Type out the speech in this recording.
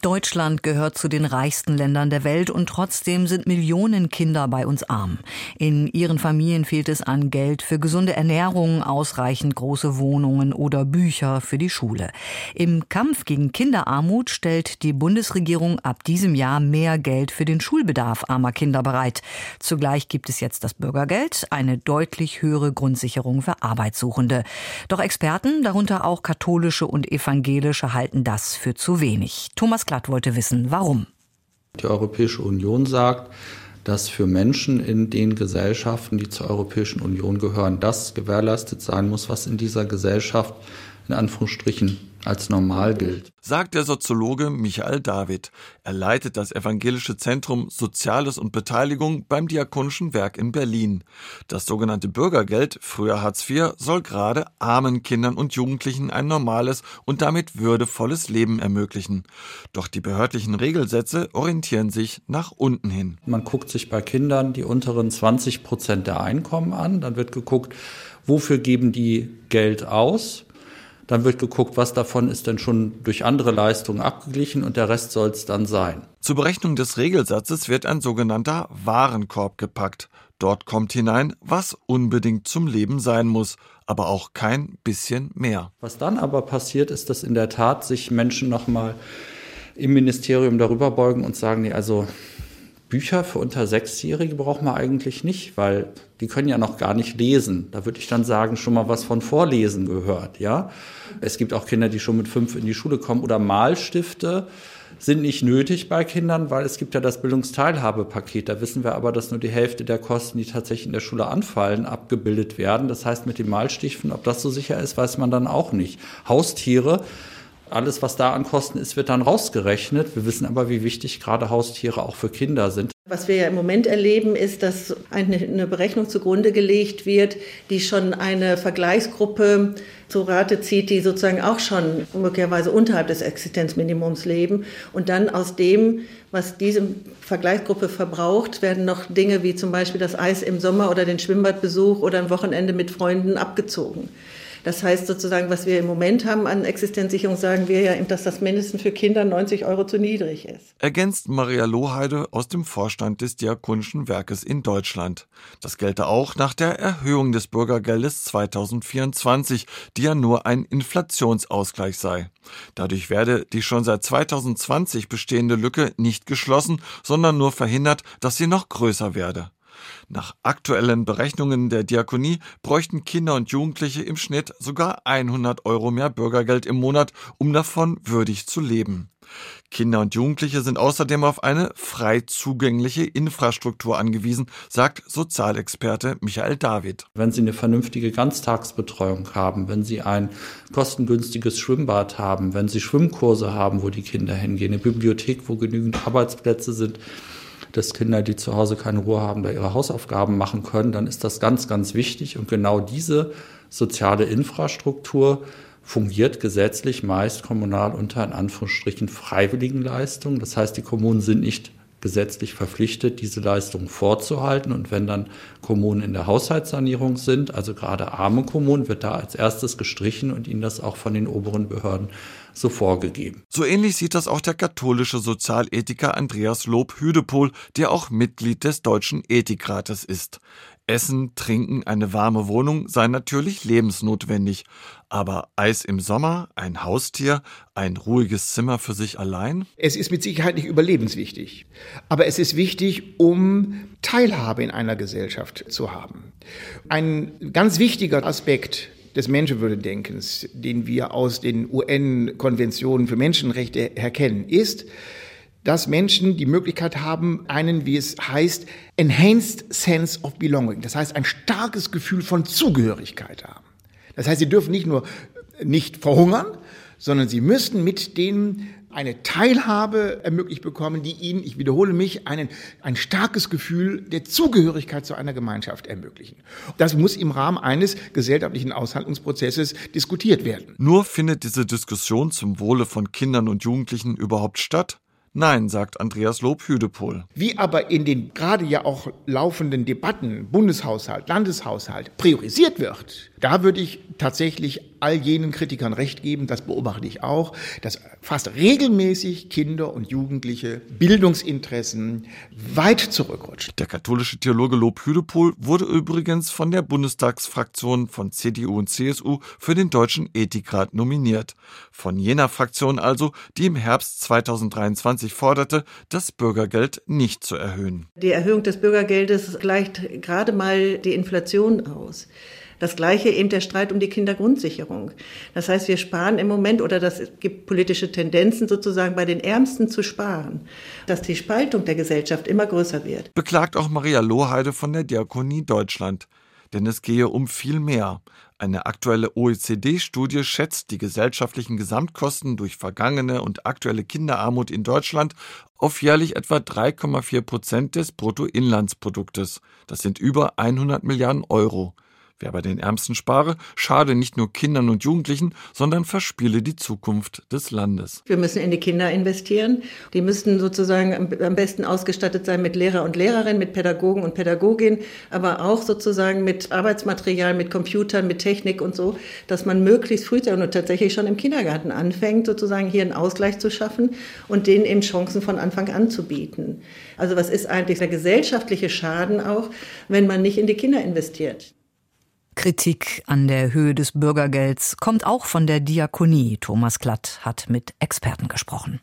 Deutschland gehört zu den reichsten Ländern der Welt und trotzdem sind Millionen Kinder bei uns arm. In ihren Familien fehlt es an Geld für gesunde Ernährung, ausreichend große Wohnungen oder Bücher für die Schule. Im Kampf gegen Kinderarmut stellt die Bundesregierung ab diesem Jahr mehr Geld für den Schulbedarf armer Kinder bereit. Zugleich gibt es jetzt das Bürgergeld, eine deutlich höhere Grundsicherung für Arbeitssuchende. Doch Experten, darunter auch katholische und evangelische, halten das für zu wenig. Thomas Glatt wollte wissen, warum. Die Europäische Union sagt, dass für Menschen in den Gesellschaften, die zur Europäischen Union gehören, das gewährleistet sein muss, was in dieser Gesellschaft in Anführungsstrichen als normal gilt. Sagt der Soziologe Michael David. Er leitet das Evangelische Zentrum Soziales und Beteiligung beim Diakonischen Werk in Berlin. Das sogenannte Bürgergeld, früher Hartz IV, soll gerade armen Kindern und Jugendlichen ein normales und damit würdevolles Leben ermöglichen. Doch die behördlichen Regelsätze orientieren sich nach unten hin. Man guckt sich bei Kindern die unteren 20 Prozent der Einkommen an. Dann wird geguckt, wofür geben die Geld aus? Dann wird geguckt, was davon ist denn schon durch andere Leistungen abgeglichen und der Rest soll es dann sein. Zur Berechnung des Regelsatzes wird ein sogenannter Warenkorb gepackt. Dort kommt hinein, was unbedingt zum Leben sein muss, aber auch kein bisschen mehr. Was dann aber passiert, ist, dass in der Tat sich Menschen nochmal im Ministerium darüber beugen und sagen, nee, also Bücher für unter Sechsjährige braucht man eigentlich nicht, weil die können ja noch gar nicht lesen. Da würde ich dann sagen, schon mal was von Vorlesen gehört, ja. Es gibt auch Kinder, die schon mit fünf in die Schule kommen oder Malstifte sind nicht nötig bei Kindern, weil es gibt ja das Bildungsteilhabepaket. Da wissen wir aber, dass nur die Hälfte der Kosten, die tatsächlich in der Schule anfallen, abgebildet werden. Das heißt, mit den Malstiften, ob das so sicher ist, weiß man dann auch nicht. Haustiere alles, was da an Kosten ist, wird dann rausgerechnet. Wir wissen aber, wie wichtig gerade Haustiere auch für Kinder sind. Was wir ja im Moment erleben, ist, dass eine, Berechnung zugrunde gelegt wird, die schon eine Vergleichsgruppe zu Rate zieht, die sozusagen auch schon möglicherweise unterhalb des Existenzminimums leben. Und dann aus dem, was diese Vergleichsgruppe verbraucht, werden noch Dinge wie zum Beispiel das Eis im Sommer oder den Schwimmbadbesuch oder ein Wochenende mit Freunden abgezogen. Das heißt sozusagen, was wir im Moment haben an Existenzsicherung, sagen wir ja, dass das mindestens für Kinder 90 Euro zu niedrig ist. Ergänzt Maria Lohheide aus dem Vorstand des Diakonischen Werkes in Deutschland. Das gelte auch nach der Erhöhung des Bürgergeldes 2024, die ja nur ein Inflationsausgleich sei. Dadurch werde die schon seit 2020 bestehende Lücke nicht geschlossen, sondern nur verhindert, dass sie noch größer werde. Nach aktuellen Berechnungen der Diakonie bräuchten Kinder und Jugendliche im Schnitt sogar 100 Euro mehr Bürgergeld im Monat, um davon würdig zu leben. Kinder und Jugendliche sind außerdem auf eine frei zugängliche Infrastruktur angewiesen, sagt Sozialexperte Michael David. Wenn Sie eine vernünftige Ganztagsbetreuung haben, wenn Sie ein kostengünstiges Schwimmbad haben, wenn Sie Schwimmkurse haben, wo die Kinder hingehen, eine Bibliothek, wo genügend Arbeitsplätze sind, dass Kinder, die zu Hause keine Ruhe haben, da ihre Hausaufgaben machen können, dann ist das ganz, ganz wichtig. Und genau diese soziale Infrastruktur fungiert gesetzlich meist kommunal unter in Anführungsstrichen freiwilligen Leistungen. Das heißt, die Kommunen sind nicht gesetzlich verpflichtet, diese Leistungen vorzuhalten. Und wenn dann Kommunen in der Haushaltssanierung sind, also gerade arme Kommunen, wird da als erstes gestrichen und ihnen das auch von den oberen Behörden so vorgegeben. So ähnlich sieht das auch der katholische Sozialethiker Andreas Lob-Hüdepohl, der auch Mitglied des Deutschen Ethikrates ist. Essen, Trinken, eine warme Wohnung seien natürlich lebensnotwendig. Aber Eis im Sommer, ein Haustier, ein ruhiges Zimmer für sich allein? Es ist mit Sicherheit nicht überlebenswichtig. Aber es ist wichtig, um Teilhabe in einer Gesellschaft zu haben. Ein ganz wichtiger Aspekt des Menschenwürdedenkens, den wir aus den UN-Konventionen für Menschenrechte erkennen, ist, dass Menschen die Möglichkeit haben, einen, wie es heißt, enhanced sense of belonging, das heißt ein starkes Gefühl von Zugehörigkeit haben. Das heißt, sie dürfen nicht nur nicht verhungern, sondern sie müssen mit den eine Teilhabe ermöglicht bekommen, die ihnen, ich wiederhole mich, einen, ein starkes Gefühl der Zugehörigkeit zu einer Gemeinschaft ermöglichen. Das muss im Rahmen eines gesellschaftlichen Aushandlungsprozesses diskutiert werden. Nur findet diese Diskussion zum Wohle von Kindern und Jugendlichen überhaupt statt? Nein, sagt Andreas Lob-Hüdepohl. Wie aber in den gerade ja auch laufenden Debatten, Bundeshaushalt, Landeshaushalt, priorisiert wird, da würde ich tatsächlich all jenen Kritikern recht geben, das beobachte ich auch, dass fast regelmäßig Kinder und Jugendliche Bildungsinteressen weit zurückrutschen. Der katholische Theologe Lob Hüdepohl wurde übrigens von der Bundestagsfraktion von CDU und CSU für den Deutschen Ethikrat nominiert. Von jener Fraktion also, die im Herbst 2023 forderte, das Bürgergeld nicht zu erhöhen. Die Erhöhung des Bürgergeldes gleicht gerade mal die Inflation aus. Das gleiche eben der Streit um die Kindergrundsicherung. Das heißt, wir sparen im Moment oder das gibt politische Tendenzen sozusagen bei den Ärmsten zu sparen, dass die Spaltung der Gesellschaft immer größer wird. Beklagt auch Maria Lohheide von der Diakonie Deutschland. Denn es gehe um viel mehr. Eine aktuelle OECD-Studie schätzt die gesellschaftlichen Gesamtkosten durch vergangene und aktuelle Kinderarmut in Deutschland auf jährlich etwa 3,4 Prozent des Bruttoinlandsproduktes. Das sind über 100 Milliarden Euro. Wer bei den Ärmsten spare, schade nicht nur Kindern und Jugendlichen, sondern verspiele die Zukunft des Landes. Wir müssen in die Kinder investieren. Die müssten sozusagen am besten ausgestattet sein mit Lehrer und Lehrerinnen, mit Pädagogen und Pädagogin, aber auch sozusagen mit Arbeitsmaterial, mit Computern, mit Technik und so, dass man möglichst früh und tatsächlich schon im Kindergarten anfängt, sozusagen hier einen Ausgleich zu schaffen und denen eben Chancen von Anfang an zu bieten. Also was ist eigentlich der gesellschaftliche Schaden auch, wenn man nicht in die Kinder investiert? Kritik an der Höhe des Bürgergelds kommt auch von der Diakonie. Thomas Glatt hat mit Experten gesprochen.